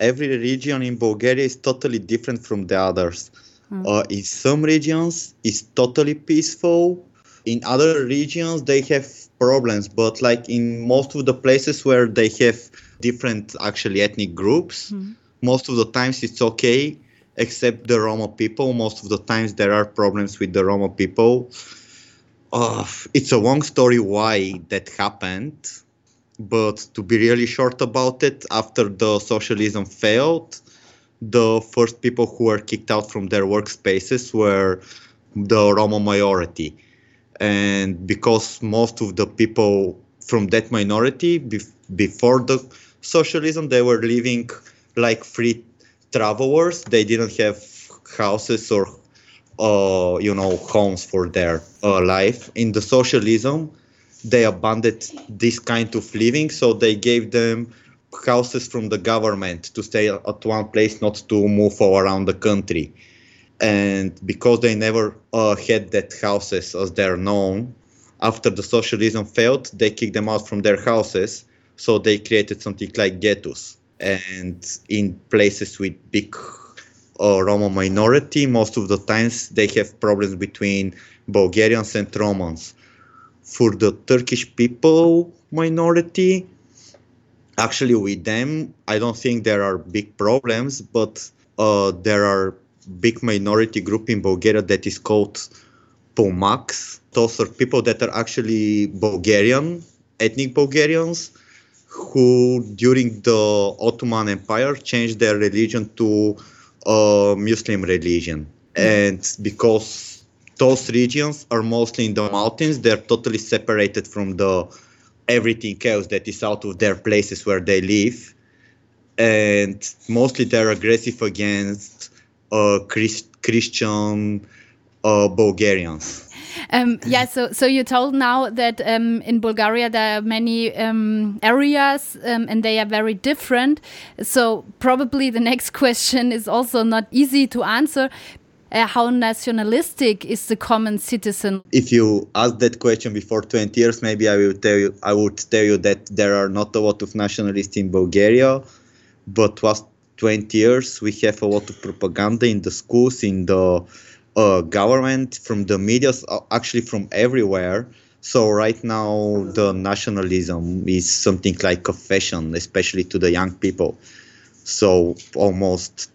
Every region in Bulgaria is totally different from the others. Mm. Uh, in some regions, it's totally peaceful. In other regions, they have problems. But like in most of the places where they have different actually ethnic groups, mm. most of the times it's okay, except the Roma people. Most of the times there are problems with the Roma people. Uh, it's a long story why that happened but to be really short about it, after the socialism failed, the first people who were kicked out from their workspaces were the Roma minority. And because most of the people from that minority before the socialism, they were living like free travelers. They didn't have houses or, uh, you know, homes for their uh, life. In the socialism, they abandoned this kind of living, so they gave them houses from the government to stay at one place, not to move all around the country. And because they never uh, had that houses as they're known, after the socialism failed, they kicked them out from their houses. So they created something like ghettos. And in places with big uh, Roma minority, most of the times they have problems between Bulgarians and Romans for the Turkish people minority, actually with them, I don't think there are big problems, but uh, there are big minority group in Bulgaria that is called Pomaks. Those are people that are actually Bulgarian, ethnic Bulgarians, who during the Ottoman Empire changed their religion to a Muslim religion. And because those regions are mostly in the mountains. They're totally separated from the everything else that is out of their places where they live, and mostly they're aggressive against uh, Christ- Christian uh, Bulgarians. Um, yeah, so so you told now that um, in Bulgaria there are many um, areas um, and they are very different. So probably the next question is also not easy to answer uh, how nationalistic is the common citizen? If you ask that question before 20 years, maybe I will tell you, I would tell you that there are not a lot of nationalists in Bulgaria, but last 20 years we have a lot of propaganda in the schools, in the uh, government, from the media, uh, actually from everywhere. So right now the nationalism is something like a fashion, especially to the young people. So almost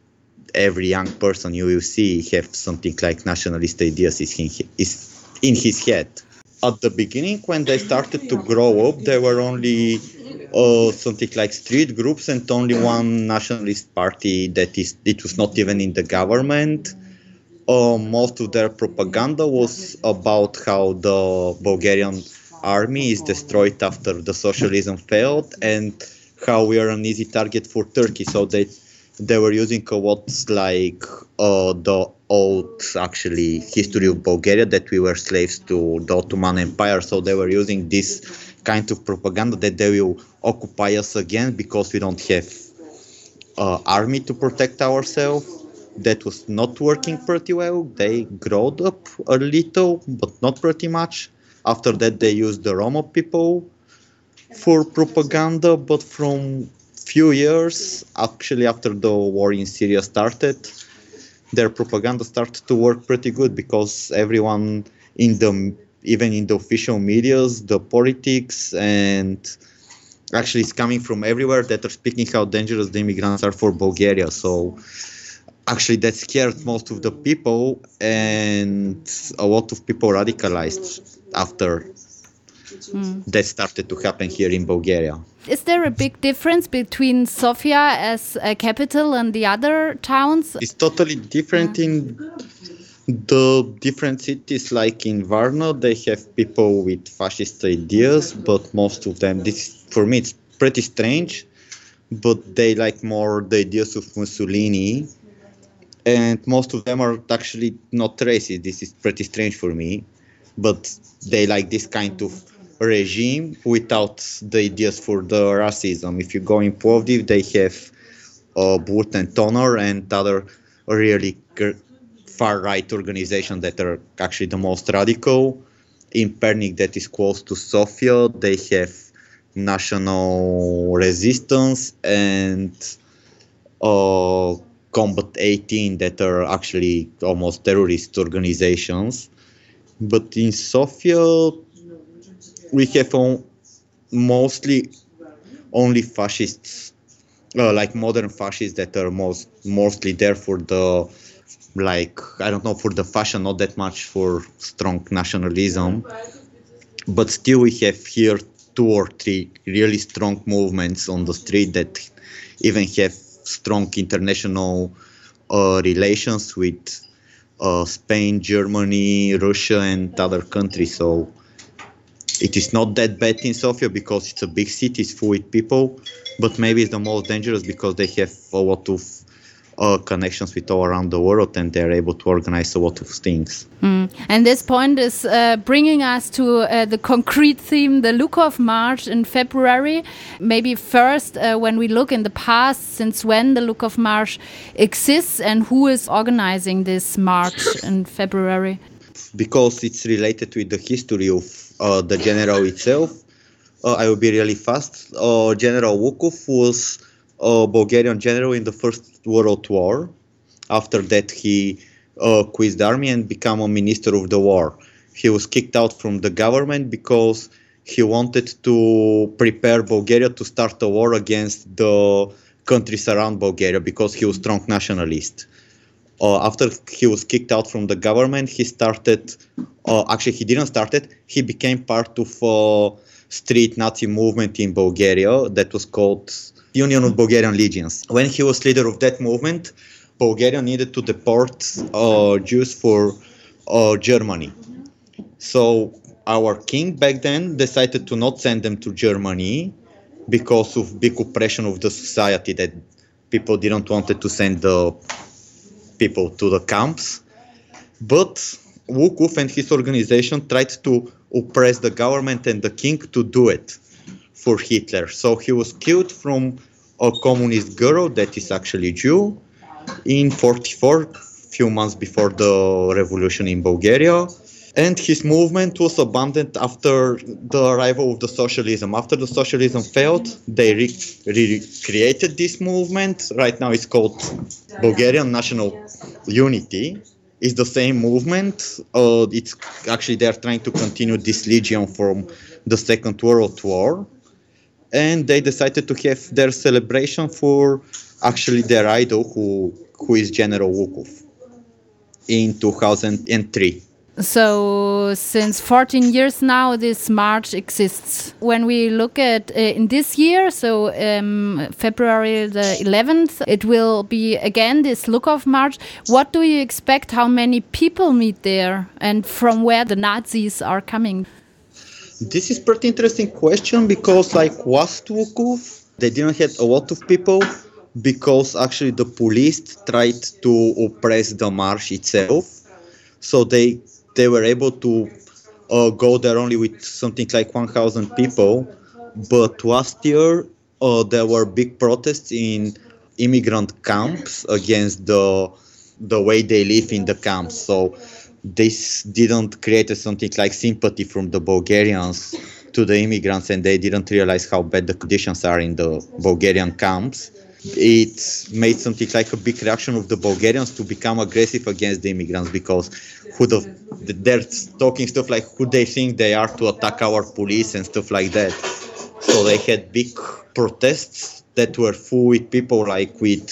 every young person you will see have something like nationalist ideas is in, is in his head. At the beginning, when they started to grow up, there were only uh, something like street groups and only one nationalist party that is it was not even in the government. Uh, most of their propaganda was about how the Bulgarian army is destroyed after the socialism failed and how we are an easy target for Turkey. So they they were using what's like uh, the old actually history of Bulgaria that we were slaves to the Ottoman Empire. So they were using this kind of propaganda that they will occupy us again because we don't have uh, army to protect ourselves. That was not working pretty well. They growed up a little, but not pretty much. After that, they used the Roma people for propaganda, but from few years, actually after the war in Syria started, their propaganda started to work pretty good because everyone in the even in the official medias, the politics and actually it's coming from everywhere that are speaking how dangerous the immigrants are for Bulgaria. So actually that scared most of the people and a lot of people radicalized after mm. that started to happen here in Bulgaria. Is there a big difference between Sofia as a capital and the other towns? It's totally different yeah. in the different cities. Like in Varna, they have people with fascist ideas, but most of them, this for me, it's pretty strange. But they like more the ideas of Mussolini, and most of them are actually not racist. This is pretty strange for me, but they like this kind of regime without the ideas for the racism. If you go in Plovdiv, they have uh, Blood and Honour and other really far right organizations that are actually the most radical. In Pernik, that is close to Sofia, they have national resistance and uh, Combat 18 that are actually almost terrorist organizations. But in Sofia, we have on, mostly only fascists, uh, like modern fascists that are most mostly there for the like I don't know for the fashion, not that much for strong nationalism. But still, we have here two or three really strong movements on the street that even have strong international uh, relations with uh, Spain, Germany, Russia, and other countries. So it is not that bad in Sofia because it's a big city, it's full with people, but maybe it's the most dangerous because they have a lot of uh, connections with all around the world and they're able to organize a lot of things. Mm. And this point is uh, bringing us to uh, the concrete theme, the Lukov March in February. Maybe first, uh, when we look in the past, since when the Lukov March exists and who is organizing this march in February? Because it's related with the history of uh, the general itself. Uh, I will be really fast. general Lukov was a Bulgarian general in the First World War. After that, he uh, quit the army and became a minister of the war. He was kicked out from the government because he wanted to prepare Bulgaria to start a war against the countries around Bulgaria because he was strong nationalist. Uh, after he was kicked out from the government, he started. Uh, actually, he didn't start it. He became part of a street Nazi movement in Bulgaria that was called Union of Bulgarian Legions. When he was leader of that movement, Bulgaria needed to deport uh, Jews for uh, Germany. So our king back then decided to not send them to Germany because of big oppression of the society that people didn't wanted to send the people to the camps. But Lukov and his organization tried to oppress the government and the king to do it for Hitler. So he was killed from a communist girl that is actually Jew in 44, few months before the revolution in Bulgaria. And his movement was abandoned after the arrival of the socialism. After the socialism failed, they recreated this movement. Right now it's called Bulgarian National Unity. It's the same movement. Uh, it's actually they're trying to continue this legion from the Second World War and they decided to have their celebration for actually their idol who who is General Lukov in 2003. So, since 14 years now, this march exists. When we look at uh, in this year, so um, February the 11th, it will be again this Lukov march. What do you expect? How many people meet there, and from where the Nazis are coming? This is pretty interesting question because like Lukov, they didn't have a lot of people because actually the police tried to oppress the march itself. So they they were able to uh, go there only with something like 1,000 people. But last year uh, there were big protests in immigrant camps against the the way they live in the camps. So this didn't create something like sympathy from the Bulgarians to the immigrants, and they didn't realize how bad the conditions are in the Bulgarian camps. It made something like a big reaction of the Bulgarians to become aggressive against the immigrants because who the, they're talking stuff like who they think they are to attack our police and stuff like that. So they had big protests that were full with people like with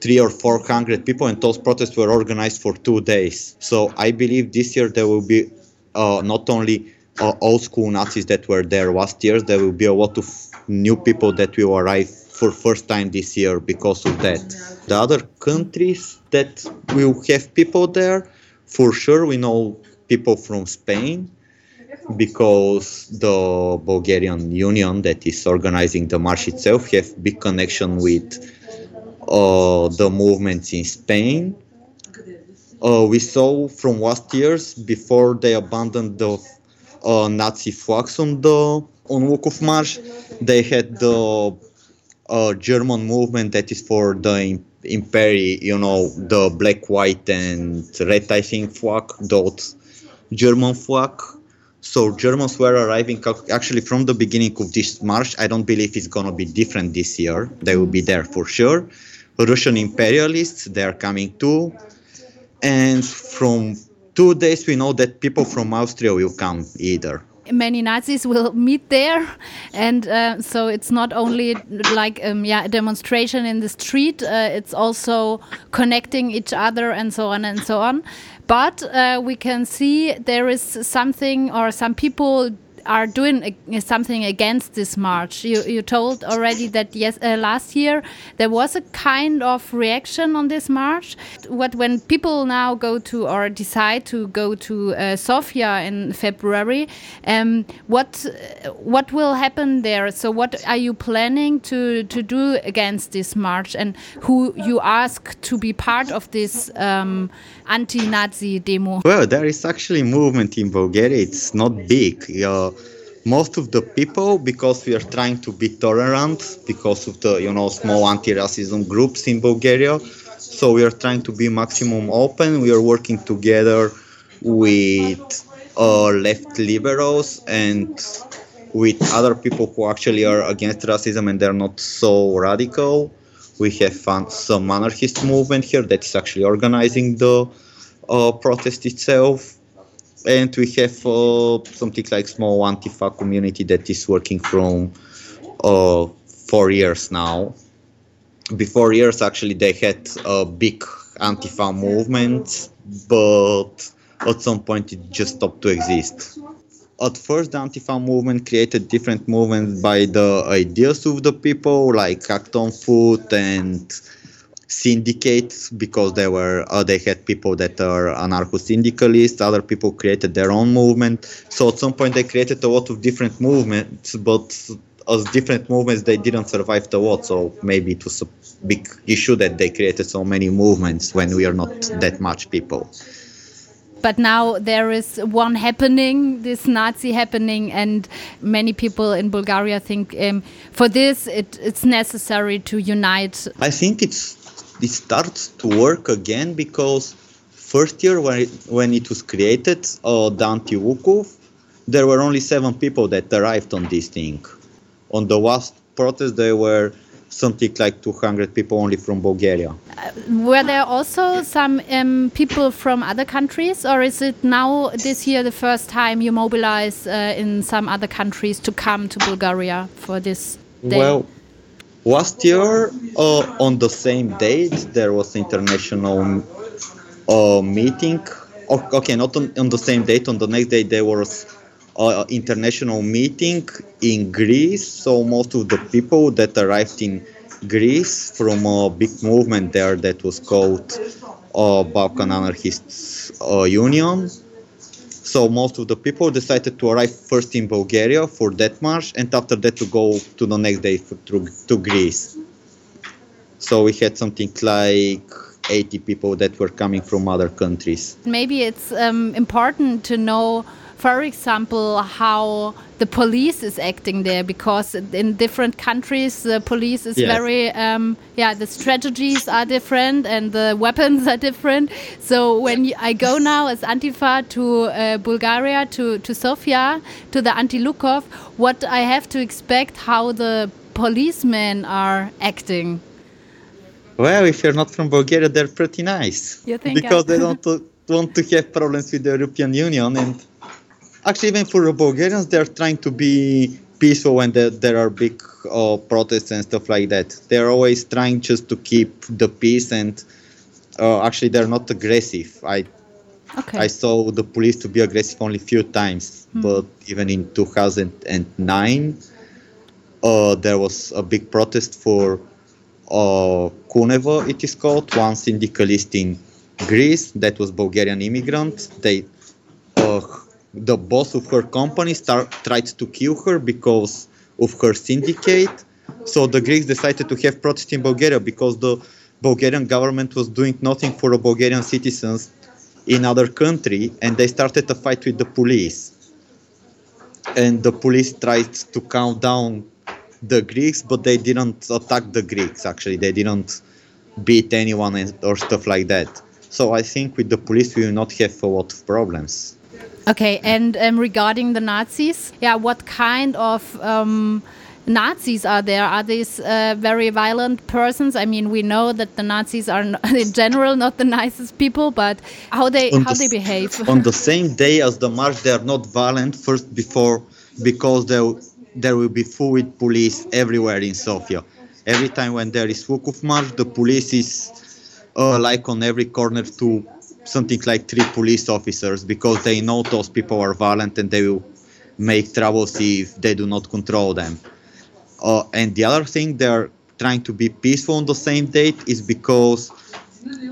three or four hundred people, and those protests were organized for two days. So I believe this year there will be uh, not only uh, old school Nazis that were there last year, there will be a lot of new people that will arrive for first time this year because of that. The other countries that will have people there, for sure, we know people from Spain because the Bulgarian Union that is organizing the march itself have big connection with uh, the movements in Spain. Uh, we saw from last years before they abandoned the uh, Nazi flags on the on Lukov March, they had the uh, German movement that is for the Imperi, you know, the black, white, and red, I think, flag, the German flag. So Germans were arriving actually from the beginning of this march. I don't believe it's gonna be different this year. They will be there for sure Russian imperialists, they are coming too. And from two days, we know that people from Austria will come either many Nazis will meet there, and uh, so it's not only like um, yeah a demonstration in the street. Uh, it's also connecting each other and so on and so on. But uh, we can see there is something or some people are doing something against this march. You, you told already that yes, uh, last year there was a kind of reaction on this march. What when people now go to or decide to go to uh, Sofia in February, um, what what will happen there? So what are you planning to to do against this march, and who you ask to be part of this um, anti-Nazi demo? Well, there is actually movement in Bulgaria. It's not big. Uh, most of the people because we are trying to be tolerant because of the you know small anti-racism groups in bulgaria. So we are trying to be maximum open. We are working together with uh, left liberals and with other people who actually are against racism and they're not so radical. We have some anarchist movement here that is actually organizing the uh, protest itself and we have uh, something like small Antifa community that is working from uh, four years now. Before years, actually, they had a big Antifa movement, but at some point it just stopped to exist. At first, the Antifa movement created different movements by the ideas of the people, like Act on Foot and syndicates because they were uh, they had people that are anarcho-syndicalists other people created their own movement. So at some point they created a lot of different movements but as different movements they didn't survive the war. So maybe it was a big issue that they created so many movements when we are not that much people. But now there is one happening, this Nazi happening, and many people in Bulgaria think um, for this it, it's necessary to unite. I think it's it starts to work again because first year when it, when it was created, uh, the Anti-Lukov, there were only seven people that arrived on this thing. On the last protest, there were something like 200 people only from Bulgaria. Uh, were there also some um, people from other countries, or is it now this year the first time you mobilize uh, in some other countries to come to Bulgaria for this day? Well, Last year, uh, on the same date, there was international uh, meeting. Okay, not on, on, the same date. On the next day, there was uh, international meeting in Greece. So most of the people that arrived in Greece from a big movement there that was called uh, Balkan Anarchists uh, Union so most of the people decided to arrive first in Bulgaria for that march, and after that to go to the next day for, to, to Greece. So we had something like 80 people that were coming from other countries. Maybe it's um, important to know for example, how the police is acting there, because in different countries the police is very, um, yeah, the strategies are different and the weapons are different. So when you, I go now as Antifa to uh, Bulgaria, to, to Sofia, to the Anti-Lukov, what I have to expect, how the policemen are acting. Well, if you're not from Bulgaria, they're pretty nice. You think because I they don't want to have problems with the European Union and actually even for the Bulgarians, they're trying to be peaceful when there, there are big uh, protests and stuff like that. They're always trying just to keep the peace and uh, actually they're not aggressive. I okay. I saw the police to be aggressive only few times, hmm. but even in 2009, uh, there was a big protest for uh, Kuneva, it is called, one syndicalist in Greece that was Bulgarian immigrant. They uh, the boss of her company start, tried to kill her because of her syndicate. So the Greeks decided to have protest in Bulgaria because the Bulgarian government was doing nothing for the Bulgarian citizens in other country, and they started a fight with the police. And the police tried to calm down the Greeks, but they didn't attack the Greeks. Actually, they didn't beat anyone or stuff like that. So I think with the police we will not have a lot of problems. Okay, and um, regarding the Nazis, yeah, what kind of um, Nazis are there? Are these uh, very violent persons? I mean, we know that the Nazis are in general not the nicest people, but how they on how the, they behave. on the same day as the march, they are not violent. First, before because there there will be full with police everywhere in Sofia. Every time when there is Lukov march, the police is uh, like on every corner to something like three police officers because they know those people are violent and they will make troubles if they do not control them. Uh, and the other thing they're trying to be peaceful on the same date is because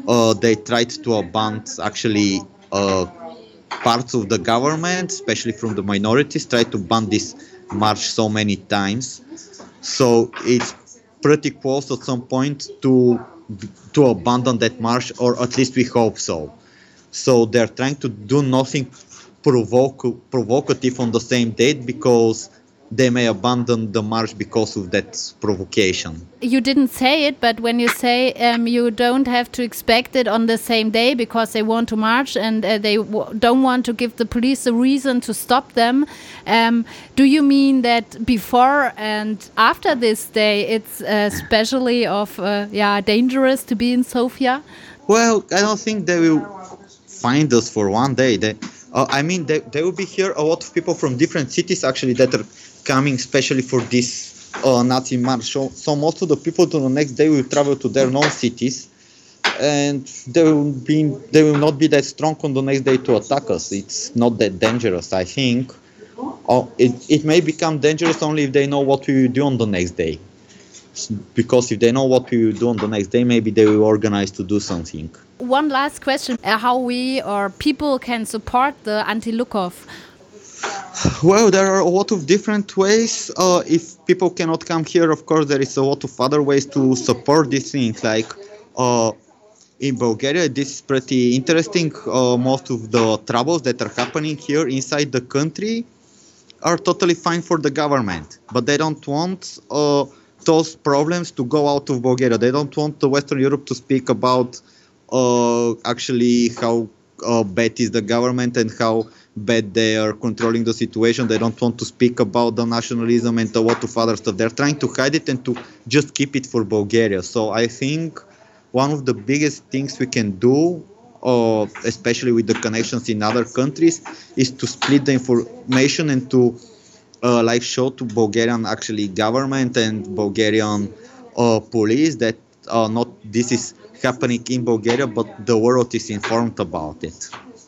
uh, they tried to abandon actually uh, parts of the government, especially from the minorities, tried to ban this march so many times. So it's pretty close at some point to to abandon that march, or at least we hope so. So they're trying to do nothing provoke, provocative on the same date because they may abandon the march because of that provocation. You didn't say it, but when you say um, you don't have to expect it on the same day because they want to march and uh, they don't want to give the police a reason to stop them, um, do you mean that before and after this day it's uh, especially of uh, yeah dangerous to be in Sofia? Well, I don't think they will find us for one day. They, uh, I mean, they, there will be here a lot of people from different cities actually that are coming especially for this uh, Nazi march. So, so most of the people to the next day will travel to their own cities, and they will be they will not be that strong on the next day to attack us. It's not that dangerous, I think. Oh, it, it may become dangerous only if they know what we will do on the next day. Because if they know what we will do on the next day, maybe they will organize to do something. One last question: uh, How we or people can support the anti-Lukov? Well, there are a lot of different ways. Uh, if people cannot come here, of course, there is a lot of other ways to support these things. Like uh, in Bulgaria, this is pretty interesting. Uh, most of the troubles that are happening here inside the country are totally fine for the government, but they don't want uh, those problems to go out of Bulgaria. They don't want the Western Europe to speak about uh, actually how uh, bad is the government and how bad they are controlling the situation. They don't want to speak about the nationalism and a lot of other stuff. They're trying to hide it and to just keep it for Bulgaria. So I think one of the biggest things we can do, uh, especially with the connections in other countries, is to split the information and to uh, live show to Bulgarian actually government and Bulgarian uh, police that uh, not this is happening in Bulgaria, but the world is informed about it.